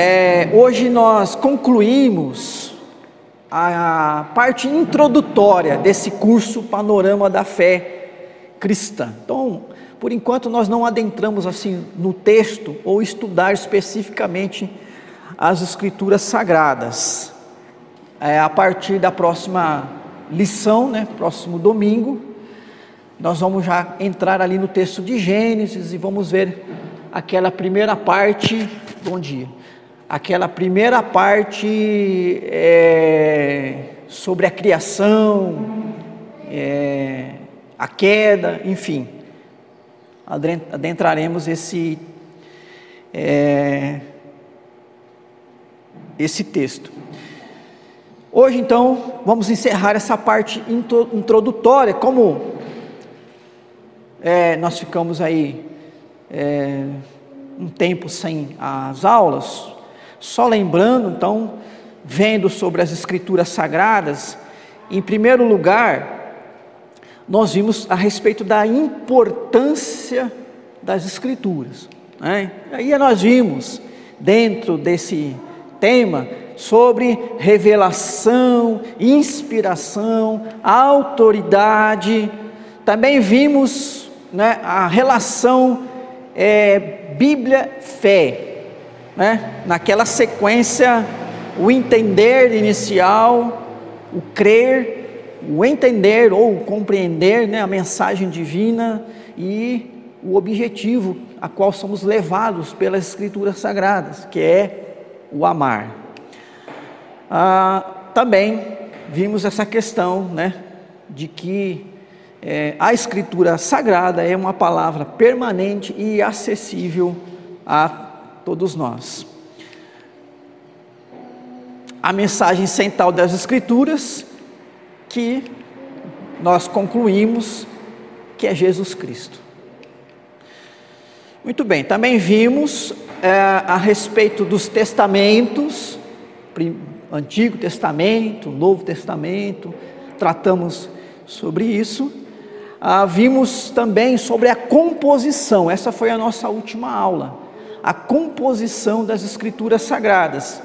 é, hoje nós concluímos a parte introdutória desse curso Panorama da Fé Cristã. Então, por enquanto nós não adentramos assim no texto ou estudar especificamente as escrituras sagradas. É, a partir da próxima lição, né, próximo domingo, nós vamos já entrar ali no texto de Gênesis e vamos ver aquela primeira parte. Bom dia. Aquela primeira parte é, sobre a criação, é, a queda, enfim. Adentraremos esse é, esse texto. Hoje, então, vamos encerrar essa parte introdutória. Como é, nós ficamos aí é, um tempo sem as aulas, só lembrando, então, vendo sobre as Escrituras Sagradas, em primeiro lugar, nós vimos a respeito da importância das Escrituras. Né? Aí nós vimos, dentro desse tema, sobre revelação, inspiração, autoridade. Também vimos né, a relação é, Bíblia-fé, né? naquela sequência, o entender inicial, o crer, o entender ou compreender né, a mensagem divina e o objetivo a qual somos levados pelas Escrituras Sagradas, que é o amar. Ah, também vimos essa questão, né, de que é, a Escritura Sagrada é uma palavra permanente e acessível a todos nós. A mensagem central das Escrituras, que nós concluímos que é Jesus Cristo. Muito bem, também vimos é, a respeito dos testamentos, Antigo Testamento, Novo Testamento, tratamos sobre isso. Ah, vimos também sobre a composição, essa foi a nossa última aula, a composição das Escrituras Sagradas.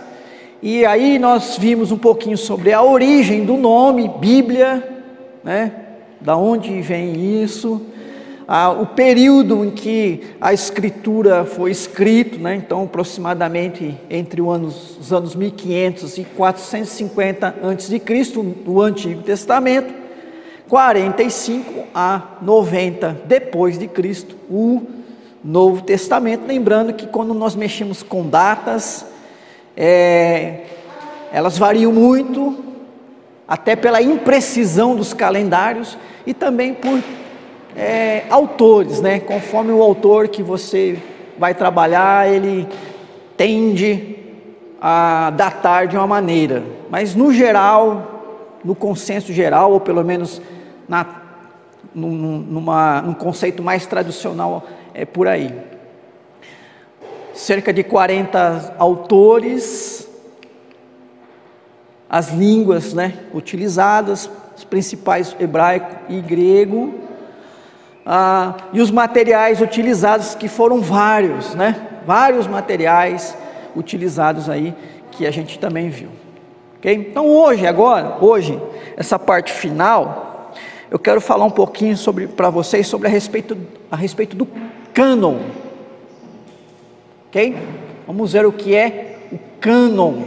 E aí nós vimos um pouquinho sobre a origem do nome, Bíblia, né? Da onde vem isso, ah, o período em que a escritura foi escrita, né, então aproximadamente entre os anos, os anos 1500 e 450 a.C., do Antigo Testamento, 45 a 90 depois de Cristo, o Novo Testamento. Lembrando que quando nós mexemos com datas, é, elas variam muito, até pela imprecisão dos calendários e também por é, autores, né? Conforme o autor que você vai trabalhar, ele tende a datar de uma maneira, mas no geral, no consenso geral, ou pelo menos na, num, numa, num conceito mais tradicional, é por aí. Cerca de 40 autores, as línguas né, utilizadas, os principais hebraico e grego, ah, e os materiais utilizados, que foram vários, né? Vários materiais utilizados aí, que a gente também viu. Ok? Então hoje, agora, hoje, essa parte final, eu quero falar um pouquinho sobre para vocês sobre a respeito, a respeito do cânon. Ok? Vamos ver o que é o cânon,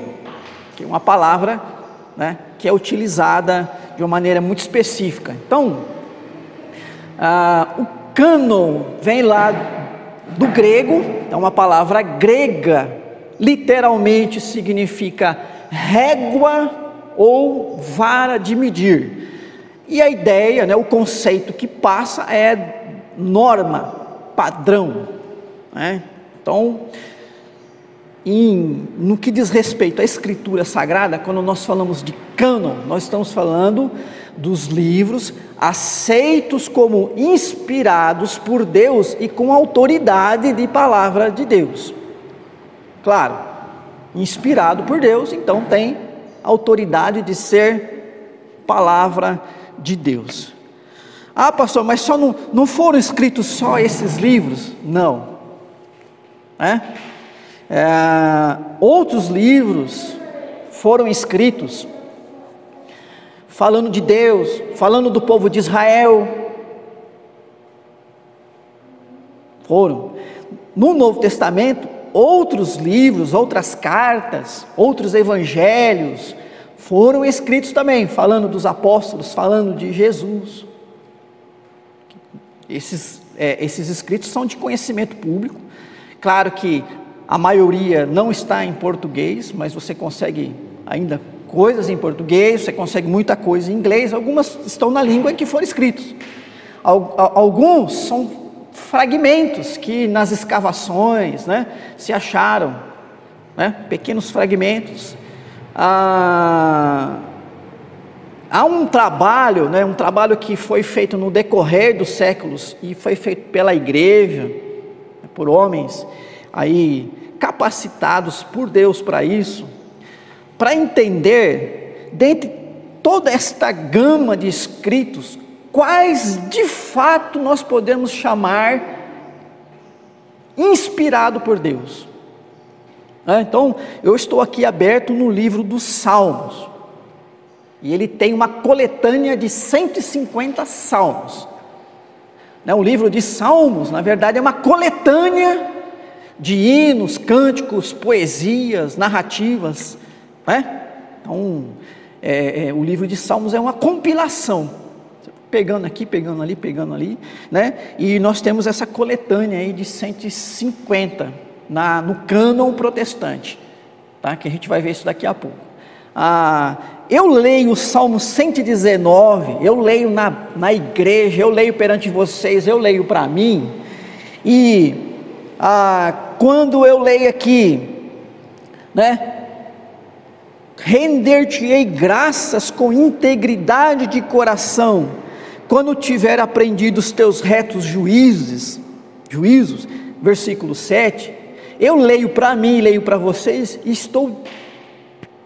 que é uma palavra né, que é utilizada de uma maneira muito específica. Então, ah, o cânon vem lá do grego, é uma palavra grega, literalmente significa régua ou vara de medir. E a ideia, né, o conceito que passa é norma, padrão. Né? Então, em, no que diz respeito à escritura sagrada, quando nós falamos de cânon, nós estamos falando dos livros aceitos como inspirados por Deus e com autoridade de palavra de Deus. Claro, inspirado por Deus, então tem autoridade de ser palavra de Deus. Ah, pastor, mas só não, não foram escritos só esses livros? Não. É? É, outros livros foram escritos falando de Deus, falando do povo de Israel. Foram. No Novo Testamento, outros livros, outras cartas, outros evangelhos foram escritos também, falando dos apóstolos, falando de Jesus. Esses, é, esses escritos são de conhecimento público. Claro que a maioria não está em português, mas você consegue ainda coisas em português, você consegue muita coisa em inglês, algumas estão na língua em que foram escritos. Alguns são fragmentos que nas escavações né, se acharam, né, pequenos fragmentos. Ah, há um trabalho, né, um trabalho que foi feito no decorrer dos séculos e foi feito pela igreja, por homens aí capacitados por Deus para isso, para entender, dentre toda esta gama de escritos, quais de fato nós podemos chamar inspirado por Deus. É, então, eu estou aqui aberto no livro dos Salmos, e ele tem uma coletânea de 150 salmos. Né, o livro de Salmos, na verdade, é uma coletânea de hinos, cânticos, poesias, narrativas. Né? Então, é, é, o livro de Salmos é uma compilação, pegando aqui, pegando ali, pegando ali, né? E nós temos essa coletânea aí de 150 na, no cânon protestante, tá? Que a gente vai ver isso daqui a pouco. Ah, eu leio o Salmo 119, eu leio na, na igreja, eu leio perante vocês, eu leio para mim, e ah, quando eu leio aqui, né? Render-te-ei graças com integridade de coração, quando tiver aprendido os teus retos juízes, juízos, versículo 7. Eu leio para mim, leio para vocês, e estou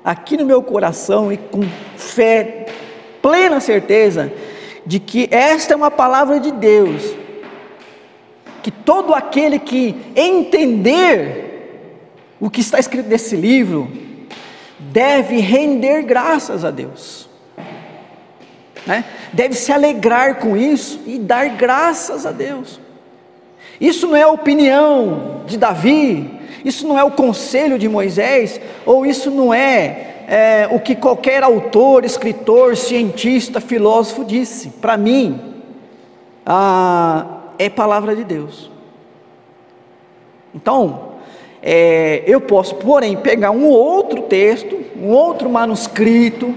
aqui no meu coração e com fé, plena certeza de que esta é uma palavra de Deus que todo aquele que entender o que está escrito nesse livro deve render graças a Deus, né? deve se alegrar com isso e dar graças a Deus. Isso não é opinião de Davi, isso não é o conselho de Moisés, ou isso não é, é o que qualquer autor, escritor, cientista, filósofo disse. Para mim, é palavra de Deus. Então, é, eu posso, porém, pegar um outro texto, um outro manuscrito,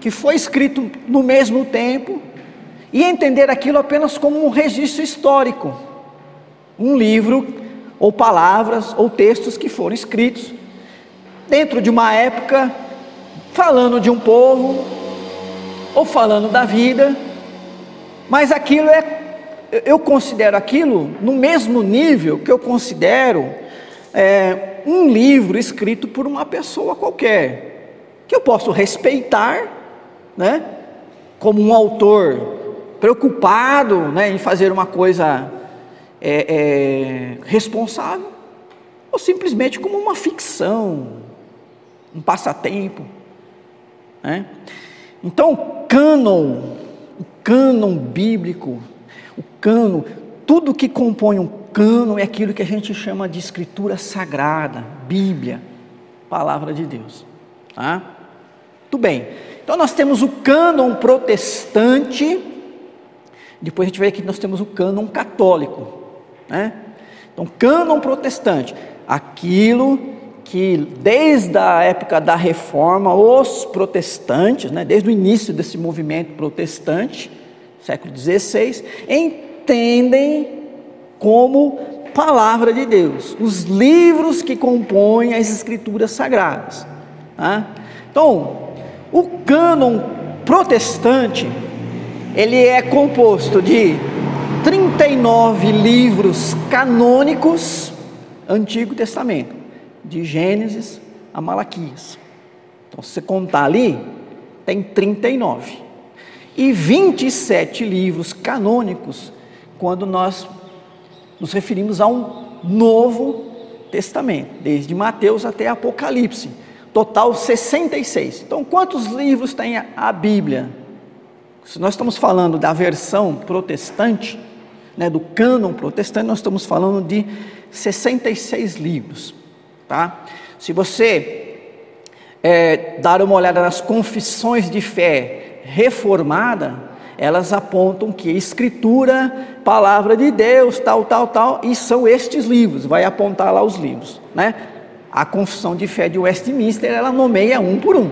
que foi escrito no mesmo tempo, e entender aquilo apenas como um registro histórico, um livro, ou palavras, ou textos que foram escritos dentro de uma época, falando de um povo, ou falando da vida, mas aquilo é eu considero aquilo no mesmo nível que eu considero é, um livro escrito por uma pessoa qualquer, que eu posso respeitar, né, como um autor preocupado né, em fazer uma coisa é, é, responsável, ou simplesmente como uma ficção, um passatempo. Né? Então, cânon, o cânon bíblico, o cano, tudo que compõe um cano é aquilo que a gente chama de escritura sagrada, Bíblia, palavra de Deus. Tá? Tudo bem. Então nós temos o cânon protestante, depois a gente vê que nós temos o cânon católico. Né? Então, cânon protestante, aquilo que desde a época da reforma, os protestantes, né, desde o início desse movimento protestante, século XVI, entendem como palavra de Deus, os livros que compõem as escrituras sagradas. Tá? Então, o cânon protestante, ele é composto de 39 livros canônicos, Antigo Testamento, de Gênesis a Malaquias. Então, se você contar ali, tem 39 e 27 livros canônicos, quando nós nos referimos a um novo Testamento, desde Mateus até Apocalipse. Total 66. Então, quantos livros tem a Bíblia? Se nós estamos falando da versão protestante, né, do cânon protestante, nós estamos falando de 66 livros. Tá? Se você é, dar uma olhada nas confissões de fé reformada, elas apontam que escritura, palavra de Deus, tal, tal, tal, e são estes livros, vai apontar lá os livros, né? A confissão de fé de Westminster, ela nomeia um por um.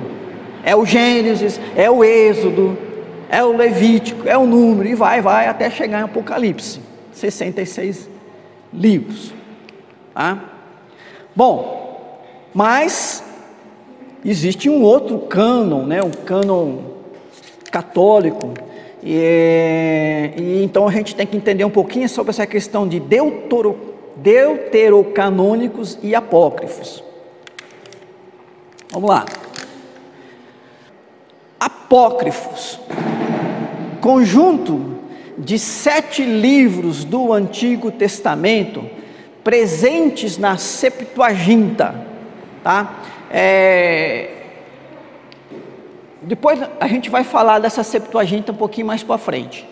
É o Gênesis, é o Êxodo, é o Levítico, é o número, e vai, vai, até chegar em Apocalipse. 66 livros. Tá? Bom, mas existe um outro cânon, né? um cânon católico, e, e, então a gente tem que entender um pouquinho sobre essa questão de deutero, deuterocanônicos e apócrifos. Vamos lá. Apócrifos, conjunto de sete livros do Antigo Testamento presentes na Septuaginta, tá? É, depois a gente vai falar dessa Septuaginta um pouquinho mais para frente,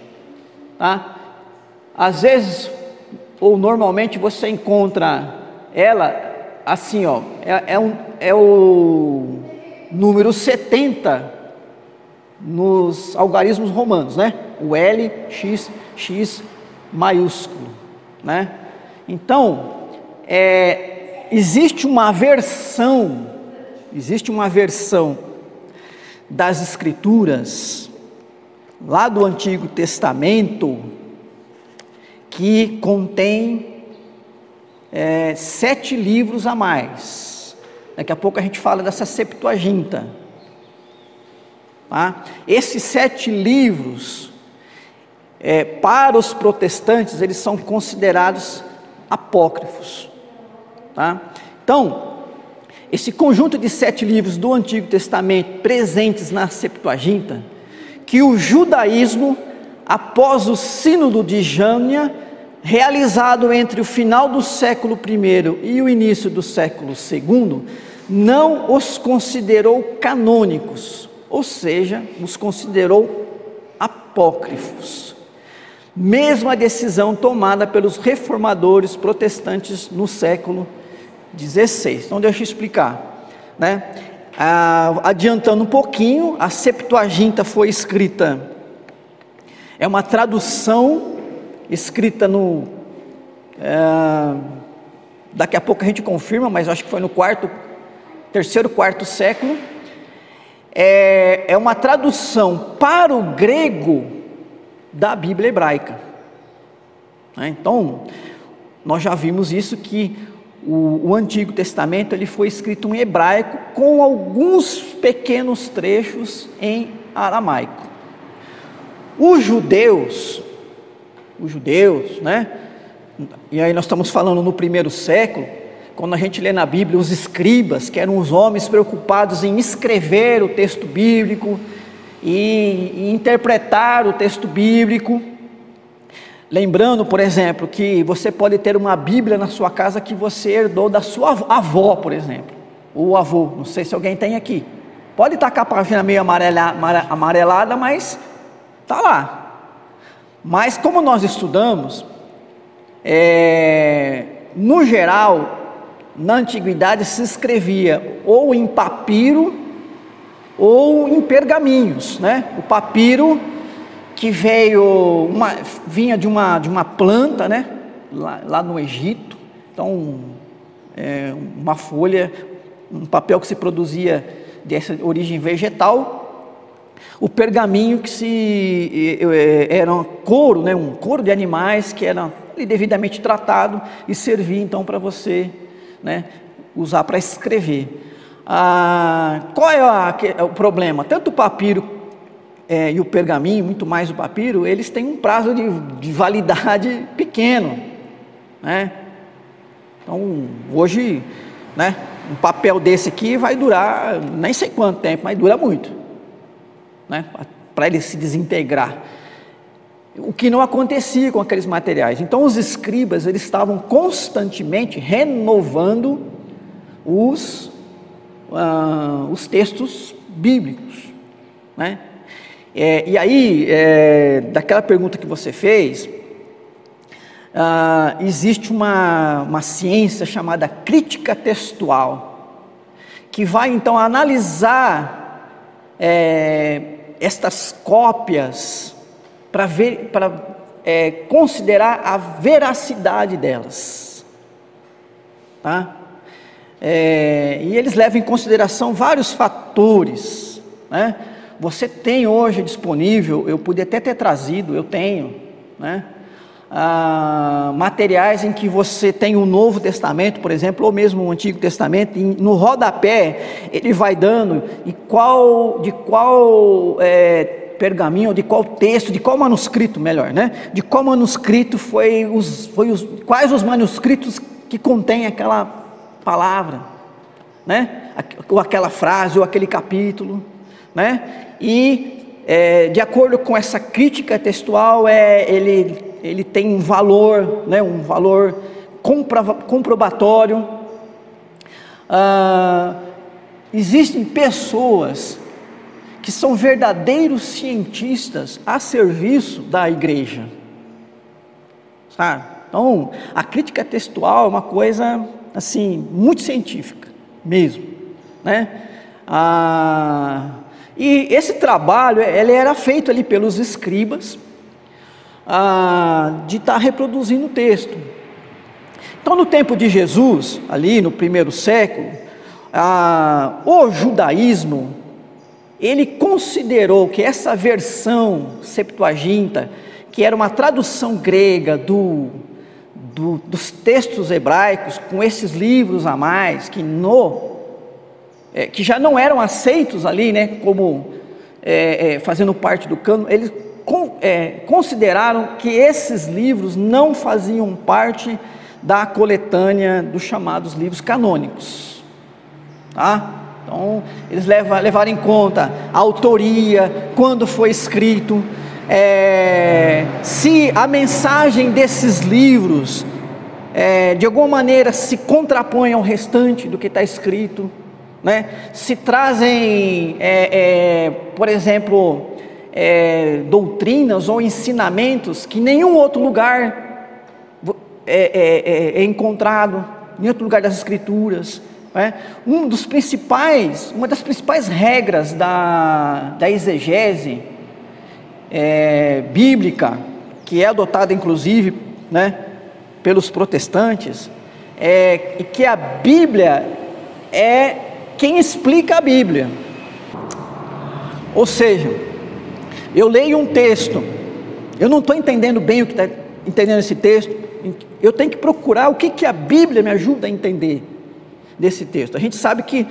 tá? Às vezes, ou normalmente você encontra ela assim, ó, é, é, um, é o número 70 nos algarismos romanos, né? O L, X, X maiúsculo, né? Então, é, existe uma versão, existe uma versão das Escrituras, lá do Antigo Testamento, que contém é, sete livros a mais. Daqui a pouco a gente fala dessa Septuaginta. Tá? Esses sete livros, é, para os protestantes, eles são considerados apócrifos. Tá? Então, esse conjunto de sete livros do Antigo Testamento presentes na Septuaginta, que o judaísmo, após o Sínodo de Jânia, realizado entre o final do século I e o início do século II, não os considerou canônicos, ou seja, os considerou apócrifos. Mesma decisão tomada pelos reformadores protestantes no século 16. Então deixa eu explicar, né? Ah, adiantando um pouquinho, a Septuaginta foi escrita, é uma tradução escrita no. É, daqui a pouco a gente confirma, mas acho que foi no quarto, terceiro, quarto século. É, é uma tradução para o grego da Bíblia hebraica. Né? Então, nós já vimos isso que o, o, Antigo Testamento ele foi escrito em hebraico com alguns pequenos trechos em aramaico. Os judeus, os judeus, né? E aí nós estamos falando no primeiro século, quando a gente lê na Bíblia os escribas, que eram os homens preocupados em escrever o texto bíblico e, interpretar o texto bíblico, Lembrando, por exemplo, que você pode ter uma Bíblia na sua casa que você herdou da sua avó, por exemplo, ou avô, não sei se alguém tem aqui. Pode estar com a página meio amarelada, mas está lá. Mas como nós estudamos, é, no geral, na antiguidade se escrevia ou em papiro ou em pergaminhos, né? O papiro que veio uma, vinha de uma, de uma planta, né? Lá, lá no Egito. Então, é, uma folha, um papel que se produzia dessa origem vegetal. O pergaminho que se era um couro, né? Um couro de animais que era devidamente tratado e servia então para você, né? Usar para escrever. Ah, qual é a, o problema? Tanto o papiro é, e o pergaminho, muito mais o papiro, eles têm um prazo de, de validade pequeno. Né? Então, hoje, né, um papel desse aqui vai durar nem sei quanto tempo, mas dura muito. Né? Para ele se desintegrar. O que não acontecia com aqueles materiais. Então os escribas eles estavam constantemente renovando os, uh, os textos bíblicos, né? É, e aí, é, daquela pergunta que você fez, uh, existe uma, uma ciência chamada crítica textual, que vai então analisar é, estas cópias para ver, para é, considerar a veracidade delas, tá? É, e eles levam em consideração vários fatores, né? Você tem hoje disponível, eu pude até ter trazido, eu tenho, né? Ah, materiais em que você tem o Novo Testamento, por exemplo, ou mesmo o Antigo Testamento, e no rodapé ele vai dando e qual, de qual é, pergaminho, de qual texto, de qual manuscrito, melhor, né? De qual manuscrito foi os, foi os quais os manuscritos que contém aquela palavra, né? Ou aquela frase, ou aquele capítulo, né? E é, de acordo com essa crítica textual, é, ele ele tem um valor, né, um valor comprobatório. Ah, existem pessoas que são verdadeiros cientistas a serviço da igreja. Sabe? Então, a crítica textual é uma coisa assim muito científica, mesmo, né? Ah, e esse trabalho ele era feito ali pelos escribas ah, de estar tá reproduzindo o texto. Então, no tempo de Jesus, ali no primeiro século, ah, o judaísmo ele considerou que essa versão Septuaginta, que era uma tradução grega do, do, dos textos hebraicos, com esses livros a mais, que no é, que já não eram aceitos ali, né, como é, é, fazendo parte do cano, eles con, é, consideraram que esses livros não faziam parte da coletânea dos chamados livros canônicos. Tá? Então, eles levam, levaram em conta a autoria, quando foi escrito, é, se a mensagem desses livros é, de alguma maneira se contrapõe ao restante do que está escrito, né? se trazem, é, é por exemplo, é, doutrinas ou ensinamentos que nenhum outro lugar é, é, encontrado, em outro lugar das Escrituras. É? Um dos principais, uma das principais regras da, da exegese é, bíblica, que é adotada inclusive né, pelos protestantes, é que a Bíblia é quem explica a Bíblia. Ou seja, eu leio um texto, eu não estou entendendo bem o que está entendendo esse texto, eu tenho que procurar o que, que a Bíblia me ajuda a entender desse texto. A gente sabe que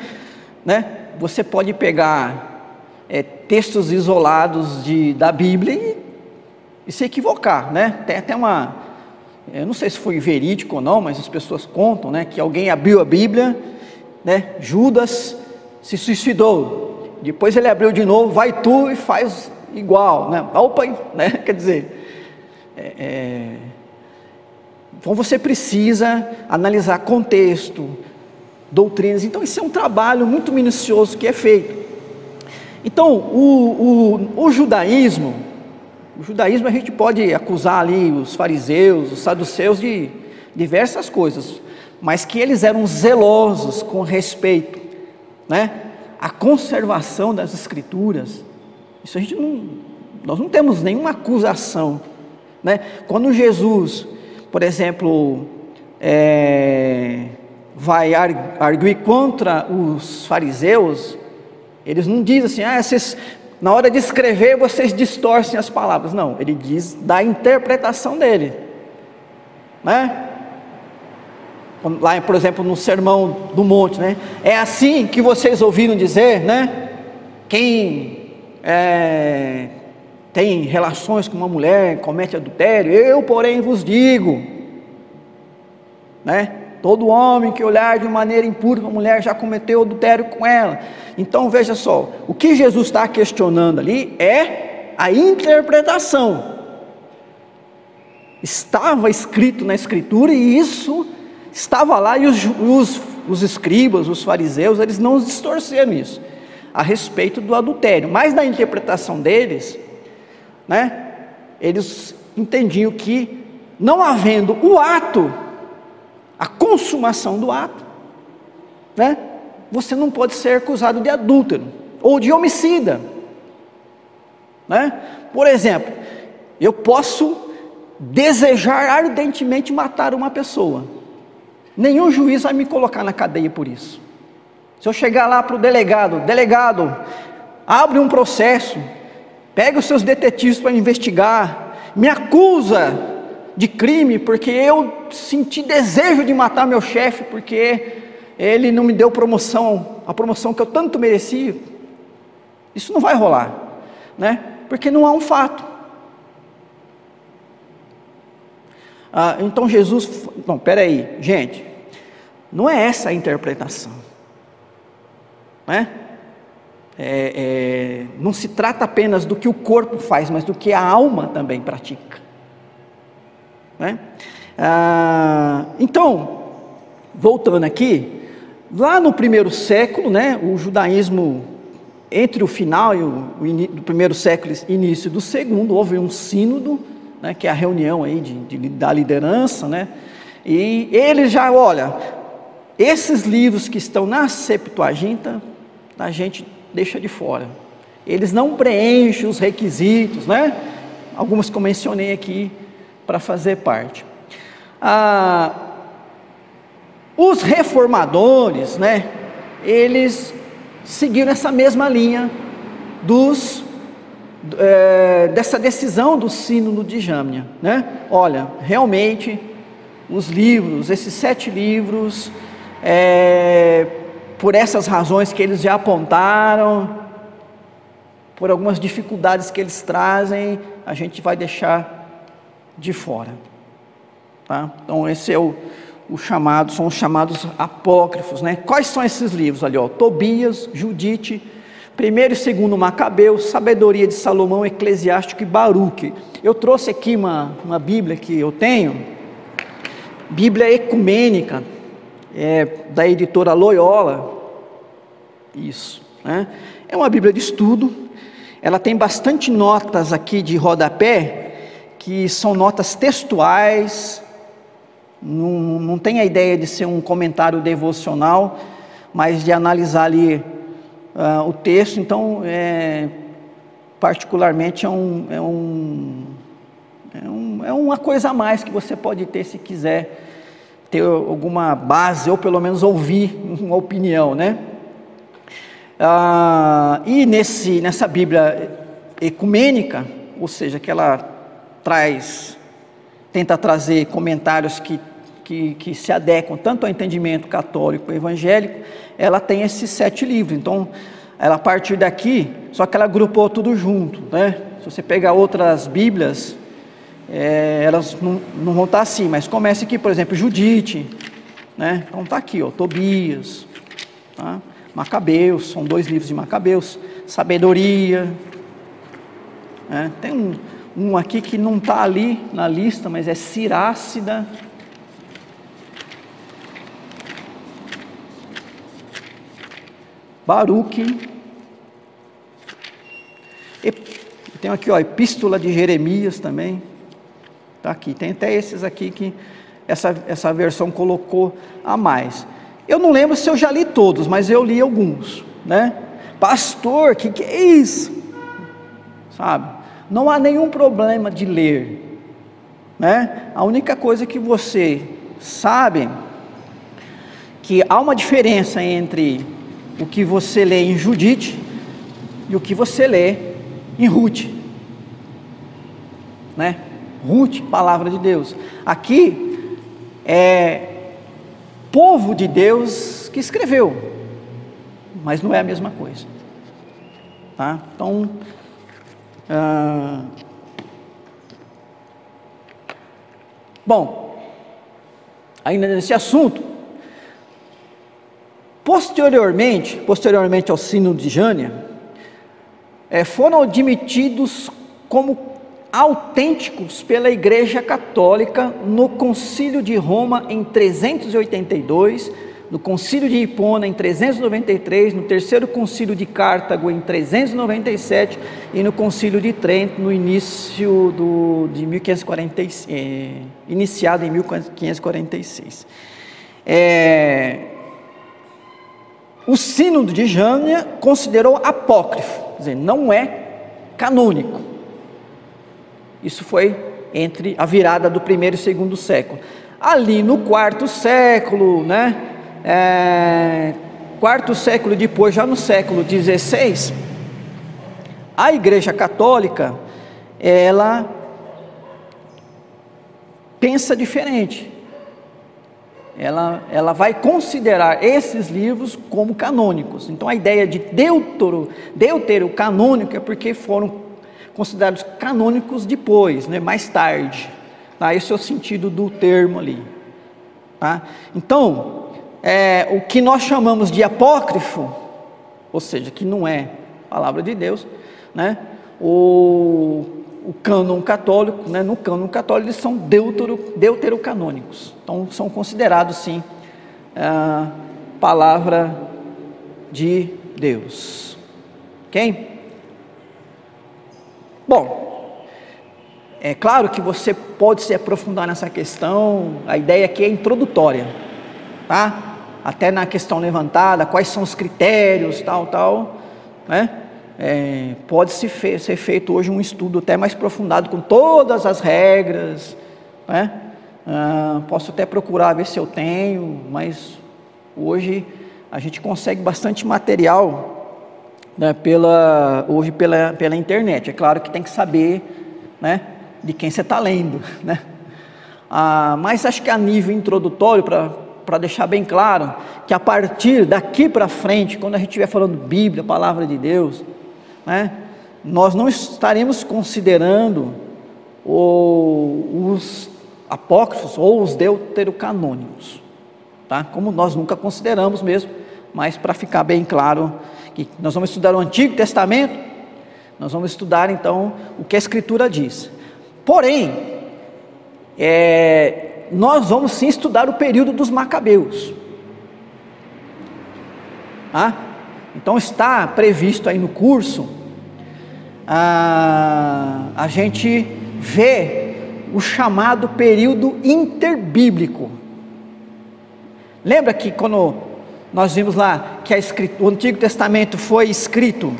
né, você pode pegar é, textos isolados de, da Bíblia e, e, se equivocar, né? Tem até uma, eu não sei se foi verídico ou não, mas as pessoas contam, né, que alguém abriu a Bíblia, né, Judas se suicidou, depois ele abriu de novo, vai tu e faz igual, né? Opa, né? Quer dizer, é, é, então você precisa analisar contexto, doutrinas. Então isso é um trabalho muito minucioso que é feito. Então o, o, o judaísmo, o judaísmo a gente pode acusar ali os fariseus, os saduceus de diversas coisas, mas que eles eram zelosos com respeito, né? A conservação das escrituras, isso a gente não, nós não temos nenhuma acusação. Né? Quando Jesus, por exemplo, é, vai arguir contra os fariseus, eles não dizem assim, ah, vocês, na hora de escrever vocês distorcem as palavras. Não, ele diz da interpretação dele. Né? Lá, por exemplo, no Sermão do Monte, né? É assim que vocês ouviram dizer, né? Quem é, tem relações com uma mulher, comete adultério, eu, porém, vos digo, né? Todo homem que olhar de maneira impura uma mulher já cometeu adultério com ela. Então veja só, o que Jesus está questionando ali é a interpretação. estava escrito na Escritura e isso estava lá e os, os, os escribas, os fariseus, eles não distorceram isso a respeito do adultério, mas na interpretação deles, né, eles entendiam que não havendo o ato, a consumação do ato, né, você não pode ser acusado de adúltero ou de homicida. Né? Por exemplo, eu posso desejar ardentemente matar uma pessoa, nenhum juiz vai me colocar na cadeia por isso. Se eu chegar lá para o delegado, delegado, abre um processo, pega os seus detetives para investigar, me acusa de crime porque eu senti desejo de matar meu chefe porque ele não me deu promoção, a promoção que eu tanto merecia. Isso não vai rolar, né? Porque não há um fato. Ah, então Jesus, não, peraí, gente, não é essa a interpretação, né? É, é, não se trata apenas do que o corpo faz, mas do que a alma também pratica. Né? Ah, então, voltando aqui, lá no primeiro século, né, o judaísmo entre o final e o, o do primeiro século e início do segundo, houve um sínodo, né, que é a reunião aí de, de, da liderança, né, e eles já, olha, esses livros que estão na Septuaginta, a gente deixa de fora. Eles não preenchem os requisitos, né? Algumas que eu mencionei aqui para fazer parte. Ah, os reformadores, né? Eles seguiram essa mesma linha dos é, dessa decisão do sínodo de Jâmnia, né? Olha, realmente os livros, esses sete livros, é, por essas razões que eles já apontaram, por algumas dificuldades que eles trazem, a gente vai deixar de fora. Tá? Então esse é o, o chamado, são os chamados apócrifos, né? Quais são esses livros ali, ó? Tobias, Judite, primeiro e segundo Macabeus, Sabedoria de Salomão, Eclesiástico e Baruque. Eu trouxe aqui uma, uma Bíblia que eu tenho, Bíblia ecumênica, é, da editora Loyola, isso, né? É uma Bíblia de estudo, ela tem bastante notas aqui de rodapé, que são notas textuais, não, não tem a ideia de ser um comentário devocional, mas de analisar ali uh, o texto, então, é, particularmente, é, um, é, um, é, um, é uma coisa a mais que você pode ter se quiser ter alguma base, ou pelo menos ouvir uma opinião, né? Ah, e nesse, nessa Bíblia ecumênica, ou seja, que ela traz, tenta trazer comentários que que, que se adequam tanto ao entendimento católico e evangélico, ela tem esses sete livros. Então, ela a partir daqui, só que ela agrupou tudo junto, né? Se você pegar outras Bíblias, é, elas não, não, vão estar assim, mas começa aqui, por exemplo, Judite, né? Então está aqui, ó, Tobias, tá? Macabeus, são dois livros de Macabeus, Sabedoria, né? tem um, um aqui que não está ali na lista, mas é Cirácida, Baruque. E tem aqui, ó, Epístola de Jeremias também. Está aqui. Tem até esses aqui que essa, essa versão colocou a mais. Eu não lembro se eu já li todos, mas eu li alguns, né? Pastor, que que é isso? Sabe? Não há nenhum problema de ler, né? A única coisa que você sabe que há uma diferença entre o que você lê em Judite e o que você lê em Ruth. Né? Ruth, palavra de Deus. Aqui é povo de Deus que escreveu, mas não é a mesma coisa. Tá? Então, ah, bom, ainda nesse assunto, Posteriormente, posteriormente ao sino de Jânia, é, foram admitidos como autênticos pela Igreja Católica no Concílio de Roma em 382, no Concílio de Hipona em 393, no Terceiro Concílio de Cartago em 397 e no Concílio de Trento no início do, de 1546, eh, iniciado em 1546. É, o Sínodo de Jânia considerou apócrifo, quer dizer, não é canônico. Isso foi entre a virada do primeiro e segundo século. Ali no quarto século, né? É, quarto século depois, já no século XVI, a Igreja Católica ela pensa diferente. Ela, ela vai considerar esses livros como canônicos. Então a ideia de deutero, deutero canônico é porque foram considerados canônicos depois, né, mais tarde. Tá? Esse é o sentido do termo ali. Tá? Então, é, o que nós chamamos de apócrifo, ou seja, que não é palavra de Deus, né? o, o cânon católico, né? no cânon católico eles são deutero, deuterocanônicos, então são considerados sim a palavra de Deus. Ok? Bom, é claro que você pode se aprofundar nessa questão, a ideia aqui é introdutória, tá? Até na questão levantada, quais são os critérios, tal, tal, né? É, pode -se fe ser feito hoje um estudo até mais aprofundado com todas as regras, né? Ah, posso até procurar ver se eu tenho, mas hoje a gente consegue bastante material né, pela, hoje pela, pela internet. É claro que tem que saber né, de quem você está lendo. Né? Ah, mas acho que a nível introdutório, para deixar bem claro, que a partir daqui para frente, quando a gente estiver falando Bíblia, palavra de Deus, né, nós não estaremos considerando o, os apócrifos ou os deuterocanônicos, tá? como nós nunca consideramos mesmo, mas para ficar bem claro que nós vamos estudar o Antigo Testamento, nós vamos estudar então o que a Escritura diz. Porém, é, nós vamos sim estudar o período dos Macabeus. Ah, então está previsto aí no curso a, a gente vê o chamado período interbíblico. Lembra que quando nós vimos lá que o Antigo Testamento foi escrito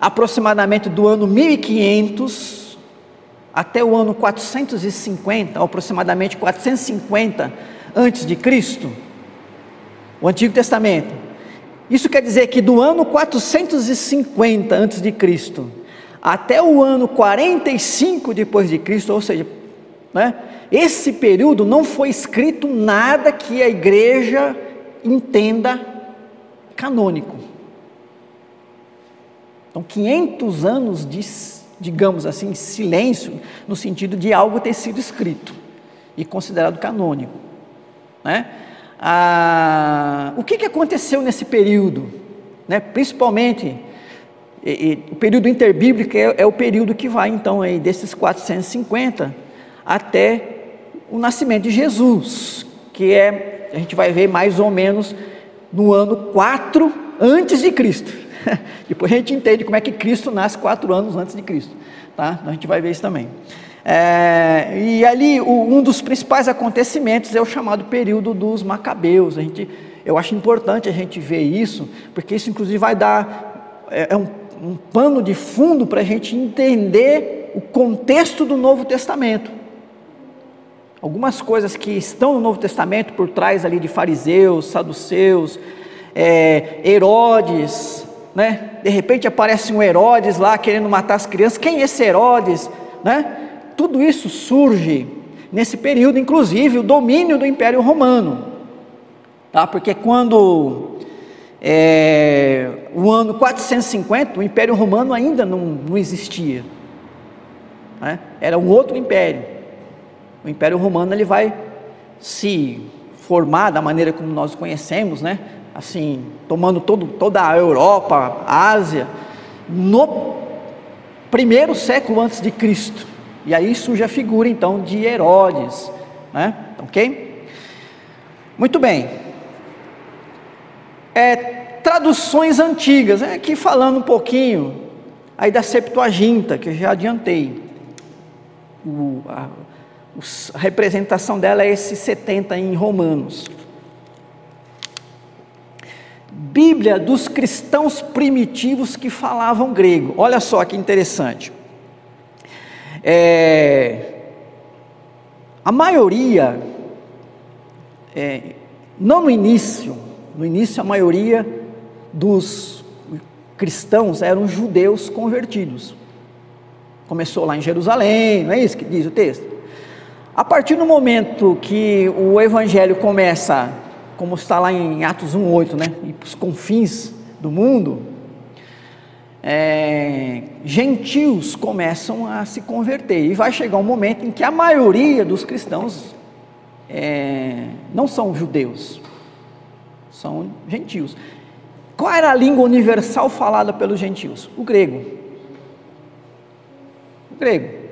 aproximadamente do ano 1500 até o ano 450, aproximadamente 450 antes de Cristo. O Antigo Testamento. Isso quer dizer que do ano 450 antes de Cristo até o ano 45 depois de Cristo, ou seja, né, esse período não foi escrito nada que a igreja entenda canônico. Então, 500 anos de, digamos assim, silêncio, no sentido de algo ter sido escrito e considerado canônico. Né? Ah, o que, que aconteceu nesse período? Né? Principalmente, e, e, o período interbíblico é, é, o período que vai, então, aí, desses 450 até o nascimento de Jesus, que é a gente vai ver mais ou menos no ano 4 antes de Cristo. Depois a gente entende como é que Cristo nasce quatro anos antes de Cristo. Tá? Então a gente vai ver isso também. É, e ali o, um dos principais acontecimentos é o chamado período dos Macabeus. A gente, eu acho importante a gente ver isso, porque isso inclusive vai dar é, é um, um pano de fundo para a gente entender o contexto do Novo Testamento. Algumas coisas que estão no Novo Testamento por trás ali de fariseus, saduceus, é, Herodes, né? De repente aparece um Herodes lá querendo matar as crianças. Quem é esse Herodes, né? Tudo isso surge nesse período, inclusive o domínio do Império Romano, tá? Porque quando é, o ano 450, o Império Romano ainda não, não existia, né? Era um outro império. O Império Romano ele vai se formar da maneira como nós conhecemos, né? Assim, tomando todo, toda a Europa, a Ásia, no primeiro século antes de Cristo. E aí surge a figura então de Herodes, né? Ok? Muito bem. É, traduções antigas, é, aqui falando um pouquinho aí da Septuaginta, que eu já adiantei. O, a, a representação dela é esse 70 em Romanos. Bíblia dos cristãos primitivos que falavam grego. Olha só que interessante. É, a maioria, é, não no início, no início a maioria dos cristãos eram judeus convertidos. Começou lá em Jerusalém, não é isso que diz o texto? A partir do momento que o evangelho começa como está lá em Atos 1,8, né? E os confins do mundo, é, gentios começam a se converter. E vai chegar um momento em que a maioria dos cristãos é, não são judeus, são gentios. Qual era a língua universal falada pelos gentios? O grego. O grego.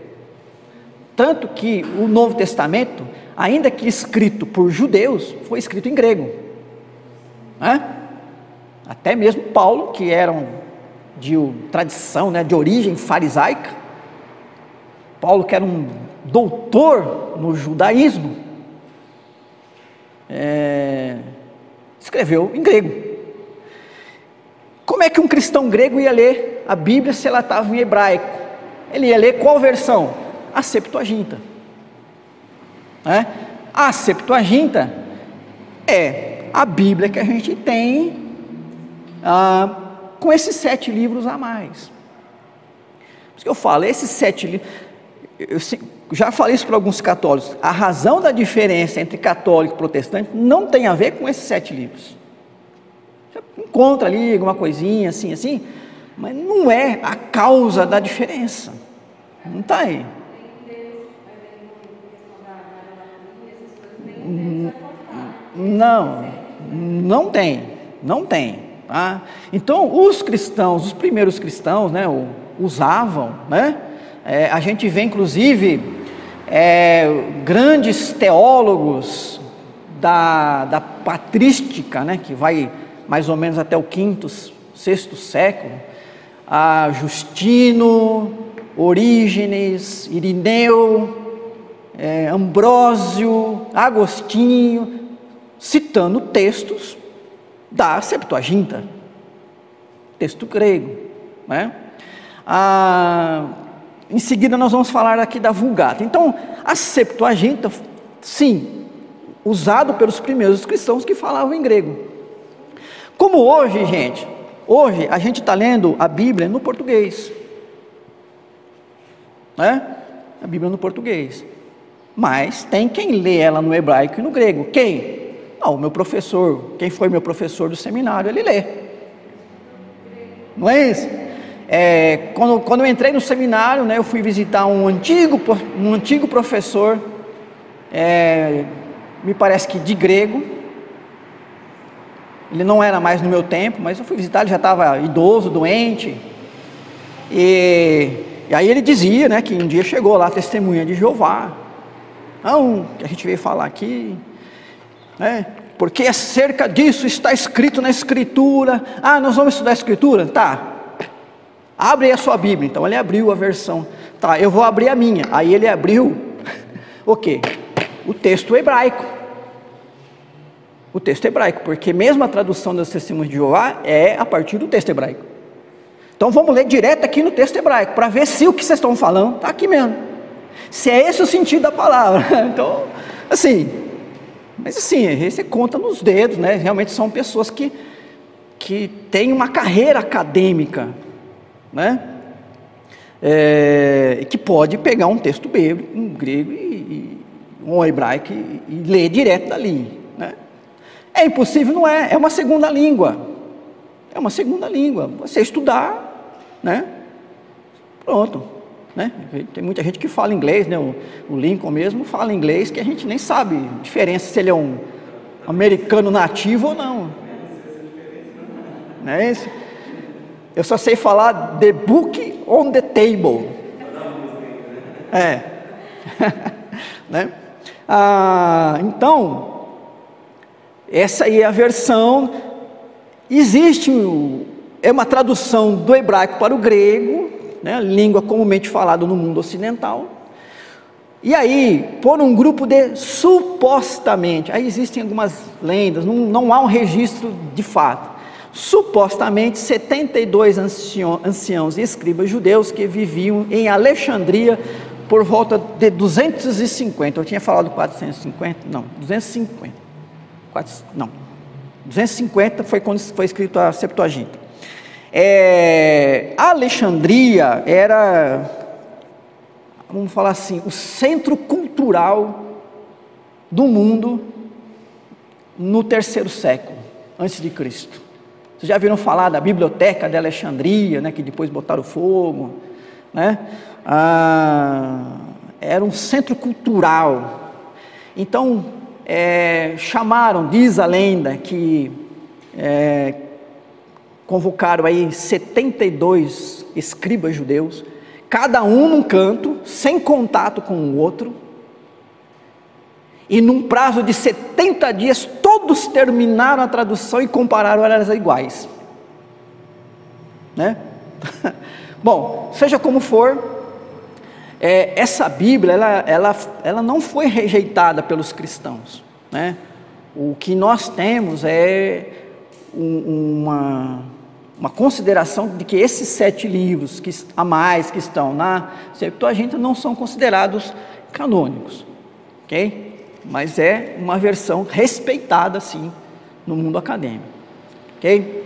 Tanto que o Novo Testamento ainda que escrito por judeus, foi escrito em grego. Né? Até mesmo Paulo, que era de tradição, né, de origem farisaica, Paulo, que era um doutor no judaísmo, é, escreveu em grego. Como é que um cristão grego ia ler a Bíblia se ela estava em hebraico? Ele ia ler qual versão? A Septuaginta. Né? A Septuaginta é a Bíblia que a gente tem ah, com esses sete livros a mais. Por isso que eu falo, esses sete livros. Eu já falei isso para alguns católicos. A razão da diferença entre católico e protestante não tem a ver com esses sete livros. Você encontra ali alguma coisinha assim, assim, mas não é a causa da diferença. Não está aí. Não, não tem, não tem. Tá? Então, os cristãos, os primeiros cristãos, né, usavam, né? É, a gente vê, inclusive, é, grandes teólogos da, da patrística, né, que vai mais ou menos até o quinto, sexto século, a Justino, Orígenes, Irineu, é, Ambrósio, Agostinho, citando textos da Septuaginta, texto grego. Né? Ah, em seguida, nós vamos falar aqui da Vulgata. Então, a Septuaginta, sim, usado pelos primeiros cristãos que falavam em grego. Como hoje, gente, hoje a gente está lendo a Bíblia no português. Né? A Bíblia no português. Mas tem quem lê ela no hebraico e no grego. Quem? Ah, o meu professor. Quem foi meu professor do seminário, ele lê. Não é isso? É, quando, quando eu entrei no seminário, né, eu fui visitar um antigo, um antigo professor, é, me parece que de grego. Ele não era mais no meu tempo, mas eu fui visitar, ele já estava idoso, doente. E, e aí ele dizia né, que um dia chegou lá testemunha de Jeová. Não, que a gente veio falar aqui, né? Porque acerca disso está escrito na Escritura. Ah, nós vamos estudar a Escritura? Tá. Abre aí a sua Bíblia. Então ele abriu a versão. Tá, eu vou abrir a minha. Aí ele abriu o quê? O texto hebraico. O texto hebraico, porque mesmo a tradução das testemunhas de Jeová é a partir do texto hebraico. Então vamos ler direto aqui no texto hebraico, para ver se o que vocês estão falando está aqui mesmo. Se é esse o sentido da palavra. Então, assim, mas assim, você conta nos dedos, né? Realmente são pessoas que, que têm uma carreira acadêmica, né? É, que pode pegar um texto bíblico, um grego e, e um hebraico e, e, ler direto dali, né? É impossível, não é? É uma segunda língua. É uma segunda língua. Você estudar, né? Pronto. Né? Tem muita gente que fala inglês, né? o, Lincoln mesmo fala inglês que a gente nem sabe a diferença se ele é um americano nativo ou não. Não é isso? Eu só sei falar the book on the table. É. né? Ah, então, essa aí é a versão. Existe, é uma tradução do hebraico para o grego, né, língua comumente falada no mundo ocidental. E aí, por um grupo de supostamente, aí existem algumas lendas, não, não há um registro de fato. Supostamente 72 anciãos e escribas judeus que viviam em Alexandria por volta de 250. Eu tinha falado 450? Não, 250. 4, não. 250 foi quando foi escrito a Septuaginta. É, Alexandria era, vamos falar assim, o centro cultural do mundo no terceiro século antes de Cristo. Vocês já viram falar da biblioteca de Alexandria, né, que depois botaram fogo, né? Ah, era um centro cultural. Então é, chamaram, diz a lenda que é, convocaram aí 72 escribas judeus, cada um num canto, sem contato com o outro, e num prazo de 70 dias, todos terminaram a tradução e compararam elas iguais. Né? Bom, seja como for, é, essa Bíblia, ela, ela, ela não foi rejeitada pelos cristãos. Né? O que nós temos é um, uma, uma consideração de que esses sete livros que, a mais que estão na Septuaginta não são considerados canônicos, ok? Mas é uma versão respeitada, sim, no mundo acadêmico, ok?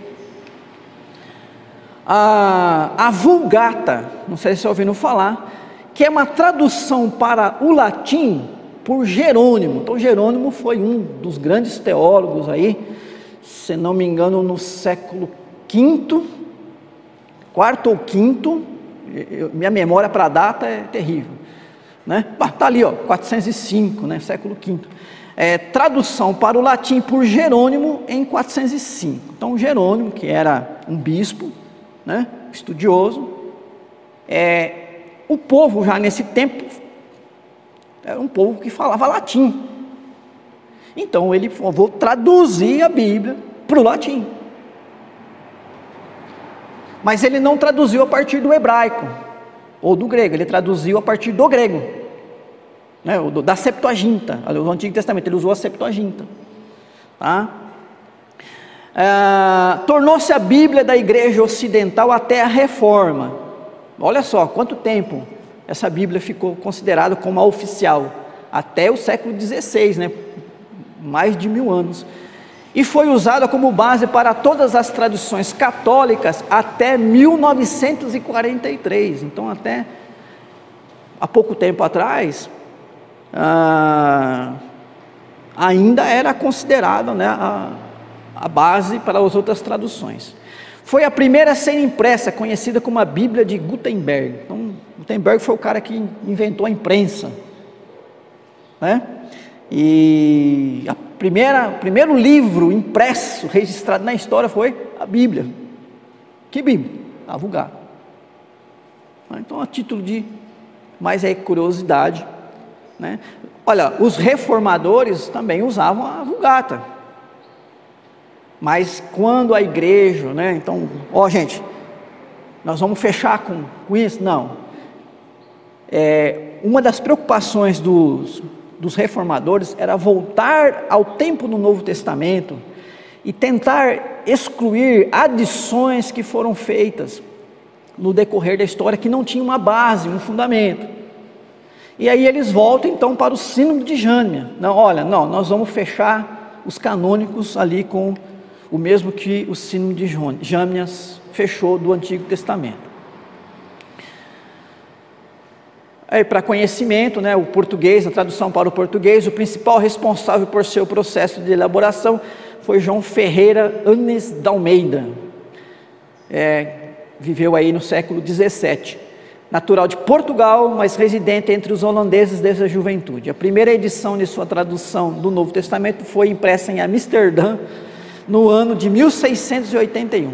A, a Vulgata, não sei se ouviram falar, que é uma tradução para o latim por Jerônimo. Então, Jerônimo foi um dos grandes teólogos aí, se não me engano, no século quinto, quarto ou quinto, minha memória para a data é terrível, né? Está ali, ó, 405, né? Século quinto. É, tradução para o latim por Jerônimo em 405. Então, Jerônimo, que era um bispo, né? Estudioso, é, o povo já nesse tempo era um povo que falava latim. Então ele falou: vou traduzir a Bíblia para o latim. Mas ele não traduziu a partir do hebraico ou do grego, ele traduziu a partir do grego, né, da Septuaginta, do Antigo Testamento, ele usou a Septuaginta. Tá? Ah, Tornou-se a Bíblia da igreja ocidental até a reforma. Olha só quanto tempo essa Bíblia ficou considerada como a oficial, até o século XVI, né? Mais de mil anos e foi usada como base para todas as tradições católicas até 1943. Então, até há pouco tempo atrás, ah, ainda era considerada né, a, a base para as outras traduções. Foi a primeira a ser impressa, conhecida como a Bíblia de Gutenberg. Então, Gutenberg foi o cara que inventou a imprensa. Né? E a primeira, o primeiro livro impresso, registrado na história foi a Bíblia. Que Bíblia? A Vulgata. Então, a título de mais é curiosidade, né? Olha, os reformadores também usavam a Vulgata. Mas quando a igreja, né? Então, ó, gente, nós vamos fechar com, com isso? Não. É, uma das preocupações dos dos reformadores era voltar ao tempo do Novo Testamento e tentar excluir adições que foram feitas no decorrer da história que não tinham uma base, um fundamento. E aí eles voltam então para o sino de Jânia. Não, olha, não, nós vamos fechar os canônicos ali com o mesmo que o sino de Jânias fechou do Antigo Testamento. Aí, para conhecimento, né, o português, a tradução para o português, o principal responsável por seu processo de elaboração foi João Ferreira Anes da Almeida. É, viveu aí no século 17. Natural de Portugal, mas residente entre os holandeses desde a juventude. A primeira edição de sua tradução do Novo Testamento foi impressa em Amsterdã no ano de 1681.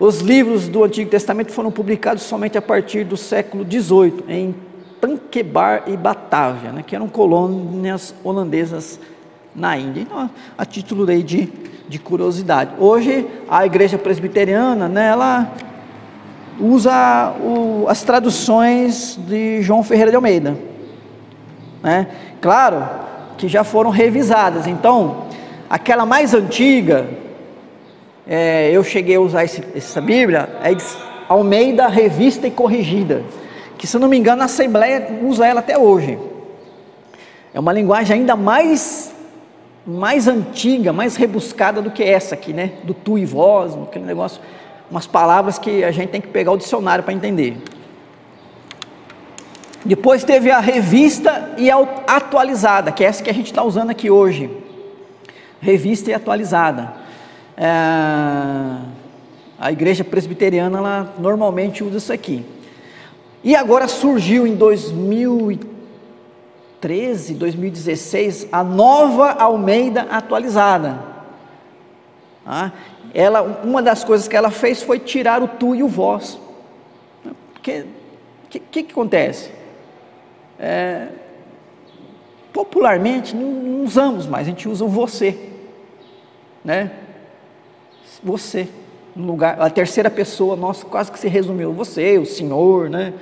Os livros do Antigo Testamento foram publicados somente a partir do século XVIII, em Tanquebar e Batávia, né, que eram colônias holandesas na Índia. Então, a título de, de curiosidade. Hoje, a igreja presbiteriana, né, ela usa o, as traduções de João Ferreira de Almeida. Né? Claro que já foram revisadas, então, aquela mais antiga, é, eu cheguei a usar esse, essa Bíblia, é Almeida Revista e Corrigida, que se não me engano a Assembleia usa ela até hoje. É uma linguagem ainda mais mais antiga, mais rebuscada do que essa aqui, né? Do tu e vós, aquele negócio, umas palavras que a gente tem que pegar o dicionário para entender. Depois teve a revista e a atualizada, que é essa que a gente está usando aqui hoje. Revista e atualizada. É, a igreja presbiteriana ela normalmente usa isso aqui. E agora surgiu em 2013, 2016, a nova Almeida atualizada. Ah, ela, uma das coisas que ela fez foi tirar o tu e o vós. O que, que, que, acontece? É, popularmente não, não usamos mais, a gente usa o você, né? você, lugar, a terceira pessoa, nossa, quase que se resumiu, você, o senhor, né?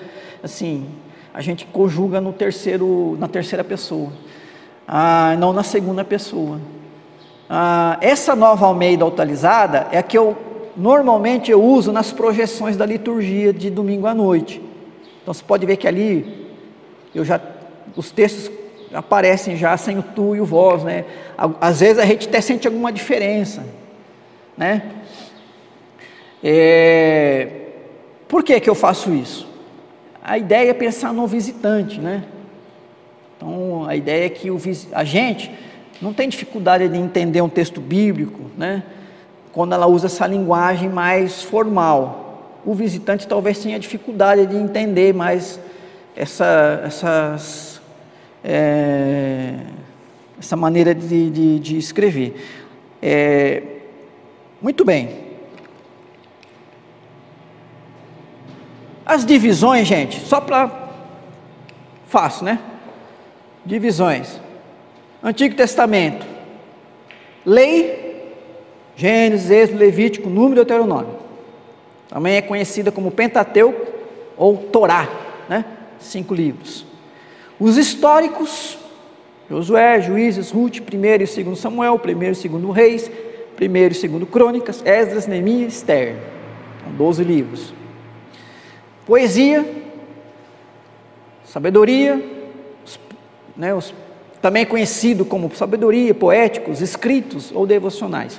Assim, a gente conjuga no terceiro, na terceira pessoa, ah, não na segunda pessoa. Ah, essa nova Almeida atualizada é a que eu normalmente eu uso nas projeções da liturgia de domingo à noite. Então você pode ver que ali eu já os textos aparecem já sem o tu e o vós, né? Às vezes a gente até sente alguma diferença né? É, por que, que eu faço isso? A ideia é pensar no visitante, né? Então, a ideia é que o, a gente não tem dificuldade de entender um texto bíblico, né? Quando ela usa essa linguagem mais formal. O visitante talvez tenha dificuldade de entender mais essa, essas, é, essa maneira de, de, de escrever. É, muito bem. As divisões, gente, só para. Fácil, né? Divisões. Antigo Testamento. Lei, Gênesis, Êxodo, Levítico, Número e Deuteronômio. Também é conhecida como Pentateuco ou Torá, né? Cinco livros. Os históricos, Josué, Juízes, Ruth, 1 e 2 Samuel, 1 e 2 Reis, primeiro e segundo Crônicas, Esdras, Neemias, Esther. São 12 livros. Poesia, sabedoria, né, os, também conhecido como sabedoria, poéticos, escritos ou devocionais.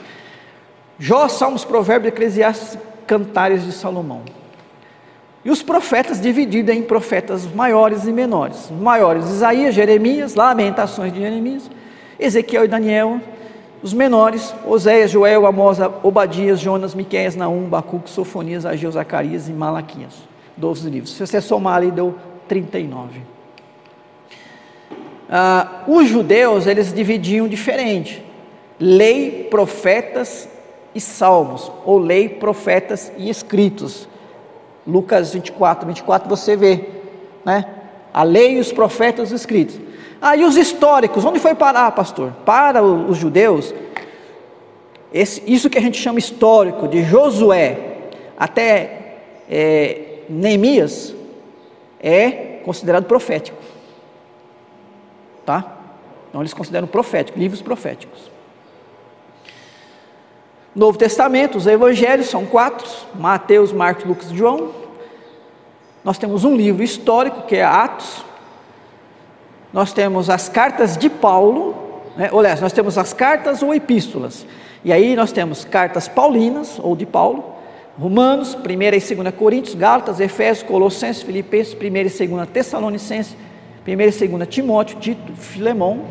Jó, Salmos, Provérbios, Eclesiastes, Cantares de Salomão. E os profetas divididos em profetas maiores e menores. Os maiores, Isaías, Jeremias, Lamentações de Jeremias, Ezequiel e Daniel, os menores, Oséias, Joel, Amós, Obadias, Jonas, Miqueias, Naum, Bacuco, Sofonias, Ageu, Zacarias e Malaquias. Doze livros. Se você somar ali, deu 39. Ah, os judeus, eles dividiam diferente. Lei, profetas e salmos. Ou lei, profetas e escritos. Lucas 24, 24 você vê, né? A lei, os profetas e os escritos. Aí ah, os históricos, onde foi parar, pastor? Para os judeus, esse, isso que a gente chama histórico, de Josué até é, Neemias, é considerado profético. Tá? Então eles consideram profético, livros proféticos. Novo Testamento, os evangelhos são quatro: Mateus, Marcos, Lucas e João. Nós temos um livro histórico, que é Atos, nós temos as cartas de Paulo, né? aliás, nós temos as cartas ou epístolas. E aí nós temos cartas paulinas ou de Paulo, Romanos, 1 e 2 Coríntios, Gálatas, Efésios, Colossenses, Filipenses, 1 e 2 Tessalonicenses, 1 e 2 Timóteo, Tito, Filemão,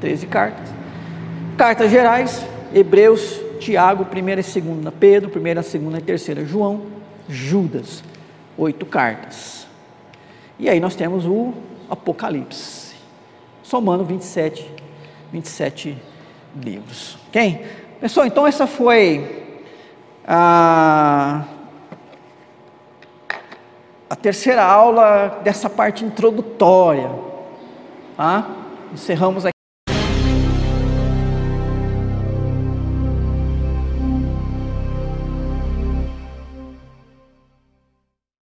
13 cartas. Cartas gerais, Hebreus, Tiago, 1 e 2 Pedro, 1 e 2 e 3 João, Judas, oito cartas. E aí nós temos o Apocalipse somando 27, 27 livros. Ok? Pessoal, então essa foi a, a terceira aula dessa parte introdutória. Tá? Encerramos aqui.